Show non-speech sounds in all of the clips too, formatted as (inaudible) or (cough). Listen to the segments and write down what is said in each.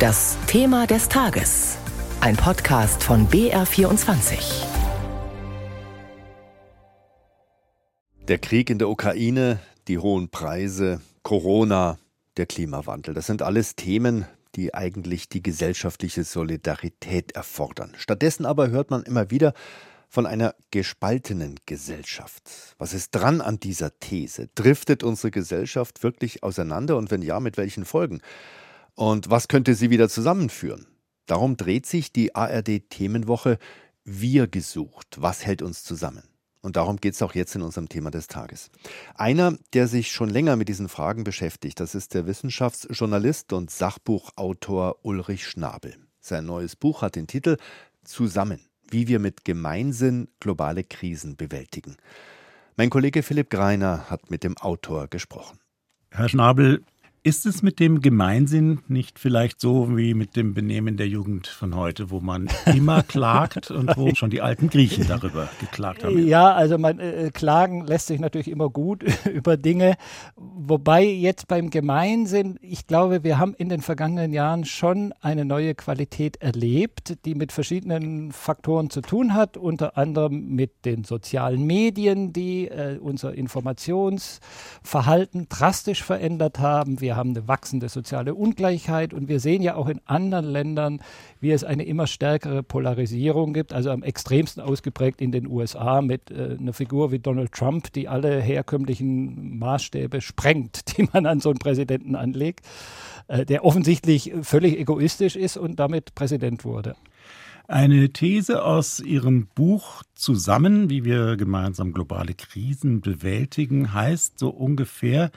Das Thema des Tages. Ein Podcast von BR24. Der Krieg in der Ukraine, die hohen Preise, Corona, der Klimawandel, das sind alles Themen, die eigentlich die gesellschaftliche Solidarität erfordern. Stattdessen aber hört man immer wieder von einer gespaltenen Gesellschaft. Was ist dran an dieser These? Driftet unsere Gesellschaft wirklich auseinander und wenn ja, mit welchen Folgen? Und was könnte sie wieder zusammenführen? Darum dreht sich die ARD Themenwoche Wir gesucht. Was hält uns zusammen? Und darum geht es auch jetzt in unserem Thema des Tages. Einer, der sich schon länger mit diesen Fragen beschäftigt, das ist der Wissenschaftsjournalist und Sachbuchautor Ulrich Schnabel. Sein neues Buch hat den Titel Zusammen, wie wir mit Gemeinsinn globale Krisen bewältigen. Mein Kollege Philipp Greiner hat mit dem Autor gesprochen. Herr Schnabel, ist es mit dem Gemeinsinn nicht vielleicht so wie mit dem Benehmen der Jugend von heute, wo man (laughs) immer klagt und wo schon die alten Griechen darüber geklagt haben? Ja, also man äh, klagen lässt sich natürlich immer gut (laughs) über Dinge, wobei jetzt beim Gemeinsinn, ich glaube, wir haben in den vergangenen Jahren schon eine neue Qualität erlebt, die mit verschiedenen Faktoren zu tun hat, unter anderem mit den sozialen Medien, die äh, unser Informationsverhalten drastisch verändert haben. Wir wir haben eine wachsende soziale Ungleichheit und wir sehen ja auch in anderen Ländern, wie es eine immer stärkere Polarisierung gibt, also am extremsten ausgeprägt in den USA mit äh, einer Figur wie Donald Trump, die alle herkömmlichen Maßstäbe sprengt, (laughs) die man an so einen Präsidenten anlegt, äh, der offensichtlich völlig egoistisch ist und damit Präsident wurde. Eine These aus Ihrem Buch Zusammen, wie wir gemeinsam globale Krisen bewältigen, heißt so ungefähr,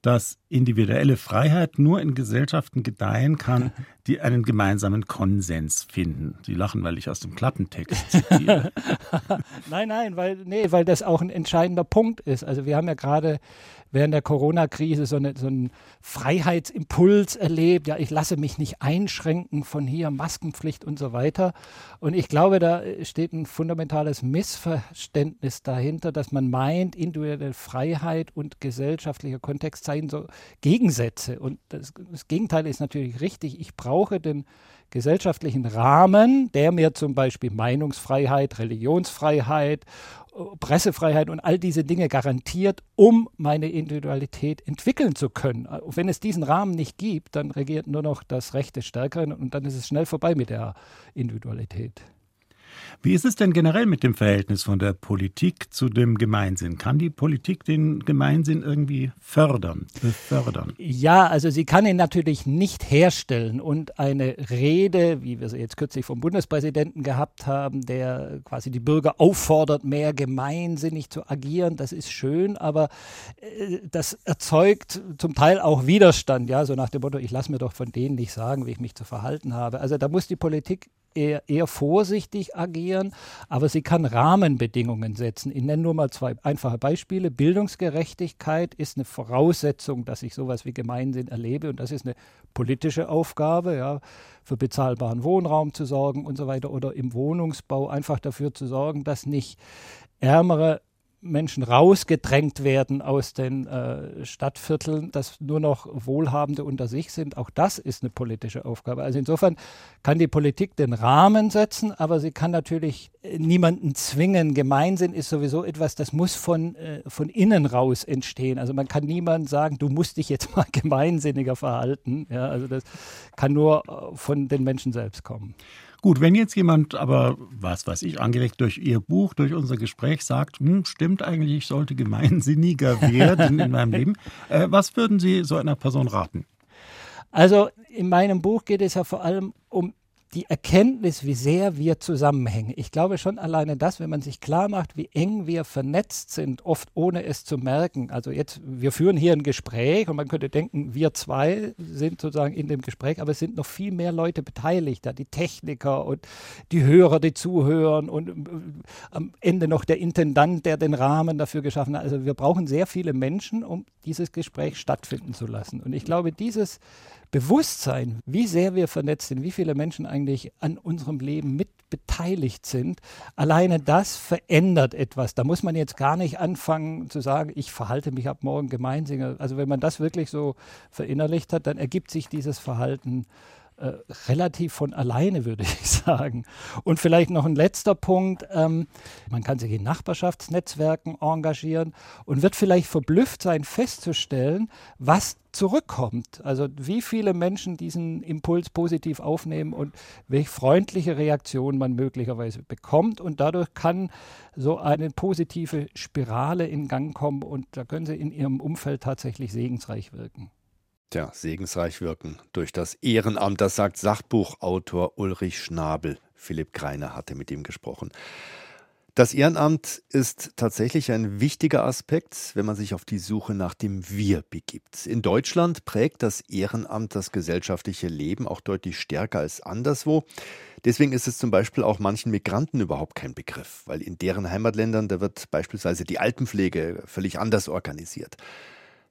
dass individuelle Freiheit nur in Gesellschaften gedeihen kann, (laughs) die einen gemeinsamen Konsens finden. Sie lachen, weil ich aus dem Klappentext zitiere. (laughs) nein, nein, weil, nee, weil das auch ein entscheidender Punkt ist. Also wir haben ja gerade während der Corona-Krise so, eine, so einen Freiheitsimpuls erlebt. Ja, ich lasse mich nicht einschränken von hier, Maskenpflicht und so weiter. Und ich glaube, da steht ein fundamentales Missverständnis dahinter, dass man meint, individuelle Freiheit und gesellschaftlicher Kontext seien so Gegensätze. Und das, das Gegenteil ist natürlich richtig. Ich brauche den gesellschaftlichen Rahmen, der mir zum Beispiel Meinungsfreiheit, Religionsfreiheit, Pressefreiheit und all diese Dinge garantiert, um meine Individualität entwickeln zu können. Wenn es diesen Rahmen nicht gibt, dann regiert nur noch das Recht des Stärkeren und dann ist es schnell vorbei mit der Individualität. Wie ist es denn generell mit dem Verhältnis von der Politik zu dem Gemeinsinn? Kann die Politik den Gemeinsinn irgendwie fördern, befördern? Ja, also sie kann ihn natürlich nicht herstellen. Und eine Rede, wie wir sie jetzt kürzlich vom Bundespräsidenten gehabt haben, der quasi die Bürger auffordert, mehr gemeinsinnig zu agieren, das ist schön, aber äh, das erzeugt zum Teil auch Widerstand, ja, so nach dem Motto, ich lasse mir doch von denen nicht sagen, wie ich mich zu verhalten habe. Also da muss die Politik eher, eher vorsichtig agieren, aber sie kann Rahmenbedingungen setzen. Ich nenne nur mal zwei einfache Beispiele. Bildungsgerechtigkeit ist eine Voraussetzung, dass ich sowas wie Gemeinsinn erlebe und das ist eine politische Aufgabe, ja, für bezahlbaren Wohnraum zu sorgen und so weiter oder im Wohnungsbau einfach dafür zu sorgen, dass nicht ärmere Menschen rausgedrängt werden aus den äh, Stadtvierteln, dass nur noch Wohlhabende unter sich sind. Auch das ist eine politische Aufgabe. Also insofern kann die Politik den Rahmen setzen, aber sie kann natürlich äh, niemanden zwingen. Gemeinsinn ist sowieso etwas, das muss von, äh, von innen raus entstehen. Also man kann niemandem sagen, du musst dich jetzt (laughs) mal gemeinsinniger verhalten. Ja, also das kann nur äh, von den Menschen selbst kommen. Gut, wenn jetzt jemand aber, was weiß ich, angeregt durch Ihr Buch, durch unser Gespräch sagt, hm, stimmt eigentlich, ich sollte gemeinsinniger (laughs) werden in meinem Leben, äh, was würden Sie so einer Person raten? Also in meinem Buch geht es ja vor allem um die Erkenntnis, wie sehr wir zusammenhängen. Ich glaube schon alleine das, wenn man sich klar macht, wie eng wir vernetzt sind, oft ohne es zu merken. Also jetzt, wir führen hier ein Gespräch und man könnte denken, wir zwei sind sozusagen in dem Gespräch, aber es sind noch viel mehr Leute beteiligt, da die Techniker und die Hörer, die zuhören und äh, am Ende noch der Intendant, der den Rahmen dafür geschaffen hat. Also wir brauchen sehr viele Menschen, um dieses Gespräch stattfinden zu lassen. Und ich glaube, dieses Bewusstsein, wie sehr wir vernetzt sind, wie viele Menschen eigentlich an unserem Leben mit beteiligt sind, alleine das verändert etwas. Da muss man jetzt gar nicht anfangen zu sagen, ich verhalte mich ab morgen gemeinsinnig. Also wenn man das wirklich so verinnerlicht hat, dann ergibt sich dieses Verhalten äh, relativ von alleine, würde (laughs) ich sagen. Und vielleicht noch ein letzter Punkt. Ähm, man kann sich in Nachbarschaftsnetzwerken engagieren und wird vielleicht verblüfft sein, festzustellen, was zurückkommt. Also wie viele Menschen diesen Impuls positiv aufnehmen und welche freundliche Reaktion man möglicherweise bekommt. Und dadurch kann so eine positive Spirale in Gang kommen und da können Sie in Ihrem Umfeld tatsächlich segensreich wirken. Tja, segensreich wirken durch das Ehrenamt, das sagt Sachbuchautor Ulrich Schnabel. Philipp Greiner hatte mit ihm gesprochen. Das Ehrenamt ist tatsächlich ein wichtiger Aspekt, wenn man sich auf die Suche nach dem Wir begibt. In Deutschland prägt das Ehrenamt das gesellschaftliche Leben auch deutlich stärker als anderswo. Deswegen ist es zum Beispiel auch manchen Migranten überhaupt kein Begriff, weil in deren Heimatländern da wird beispielsweise die Altenpflege völlig anders organisiert.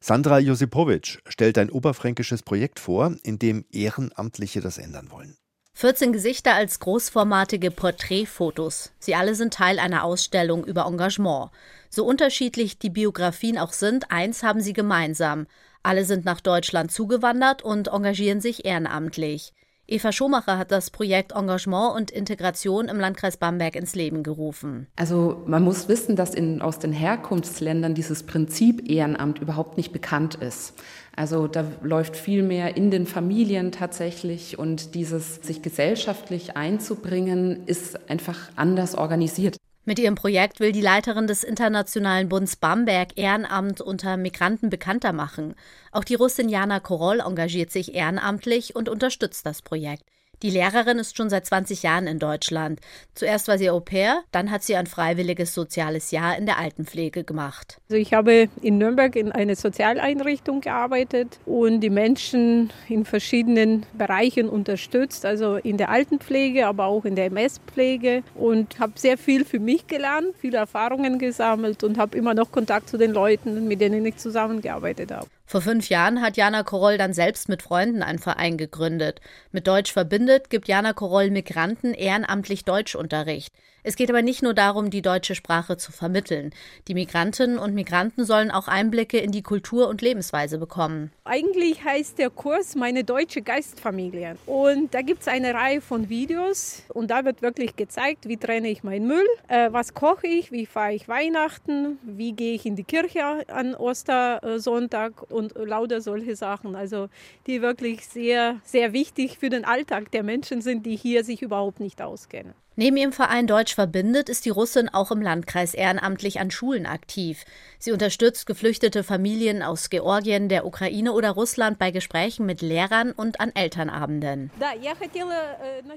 Sandra Josipowitsch stellt ein oberfränkisches Projekt vor, in dem Ehrenamtliche das ändern wollen. 14 Gesichter als großformatige Porträtfotos. Sie alle sind Teil einer Ausstellung über Engagement. So unterschiedlich die Biografien auch sind, eins haben sie gemeinsam. Alle sind nach Deutschland zugewandert und engagieren sich ehrenamtlich. Eva Schomacher hat das Projekt Engagement und Integration im Landkreis Bamberg ins Leben gerufen. Also man muss wissen, dass in, aus den Herkunftsländern dieses Prinzip Ehrenamt überhaupt nicht bekannt ist. Also da läuft viel mehr in den Familien tatsächlich und dieses sich gesellschaftlich einzubringen ist einfach anders organisiert. Mit ihrem Projekt will die Leiterin des Internationalen Bunds Bamberg Ehrenamt unter Migranten bekannter machen. Auch die Russin Jana Koroll engagiert sich ehrenamtlich und unterstützt das Projekt. Die Lehrerin ist schon seit 20 Jahren in Deutschland. Zuerst war sie Au pair, dann hat sie ein freiwilliges soziales Jahr in der Altenpflege gemacht. Also ich habe in Nürnberg in einer Sozialeinrichtung gearbeitet und die Menschen in verschiedenen Bereichen unterstützt, also in der Altenpflege, aber auch in der MS-Pflege und habe sehr viel für mich gelernt, viele Erfahrungen gesammelt und habe immer noch Kontakt zu den Leuten, mit denen ich zusammengearbeitet habe. Vor fünf Jahren hat Jana Koroll dann selbst mit Freunden einen Verein gegründet. Mit Deutsch verbindet gibt Jana Koroll Migranten ehrenamtlich Deutschunterricht. Es geht aber nicht nur darum, die deutsche Sprache zu vermitteln. Die Migrantinnen und Migranten sollen auch Einblicke in die Kultur und Lebensweise bekommen. Eigentlich heißt der Kurs Meine deutsche Geistfamilie. Und da gibt es eine Reihe von Videos und da wird wirklich gezeigt, wie trenne ich meinen Müll, äh, was koche ich, wie feiere ich Weihnachten, wie gehe ich in die Kirche an Ostersonntag und lauter solche Sachen. Also die wirklich sehr, sehr wichtig für den Alltag der Menschen sind, die hier sich überhaupt nicht auskennen. Neben ihrem Verein Deutsch verbindet ist die Russin auch im Landkreis ehrenamtlich an Schulen aktiv. Sie unterstützt geflüchtete Familien aus Georgien, der Ukraine oder Russland bei Gesprächen mit Lehrern und an Elternabenden.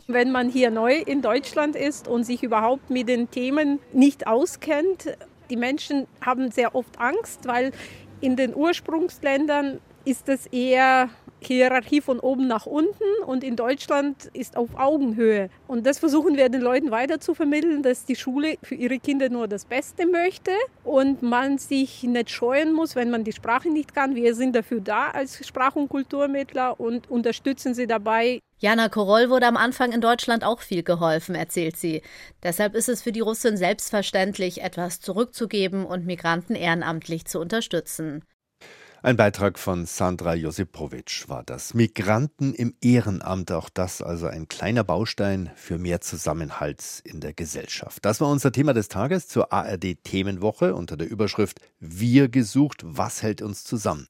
Wenn man hier neu in Deutschland ist und sich überhaupt mit den Themen nicht auskennt, die Menschen haben sehr oft Angst, weil in den Ursprungsländern ist es eher Hierarchie von oben nach unten und in Deutschland ist auf Augenhöhe. Und das versuchen wir den Leuten weiter zu vermitteln, dass die Schule für ihre Kinder nur das Beste möchte und man sich nicht scheuen muss, wenn man die Sprache nicht kann. Wir sind dafür da als Sprach- und Kulturmittler und unterstützen sie dabei. Jana Koroll wurde am Anfang in Deutschland auch viel geholfen, erzählt sie. Deshalb ist es für die Russin selbstverständlich, etwas zurückzugeben und Migranten ehrenamtlich zu unterstützen. Ein Beitrag von Sandra Josipowitsch war das. Migranten im Ehrenamt, auch das also ein kleiner Baustein für mehr Zusammenhalt in der Gesellschaft. Das war unser Thema des Tages zur ARD Themenwoche unter der Überschrift Wir gesucht, was hält uns zusammen?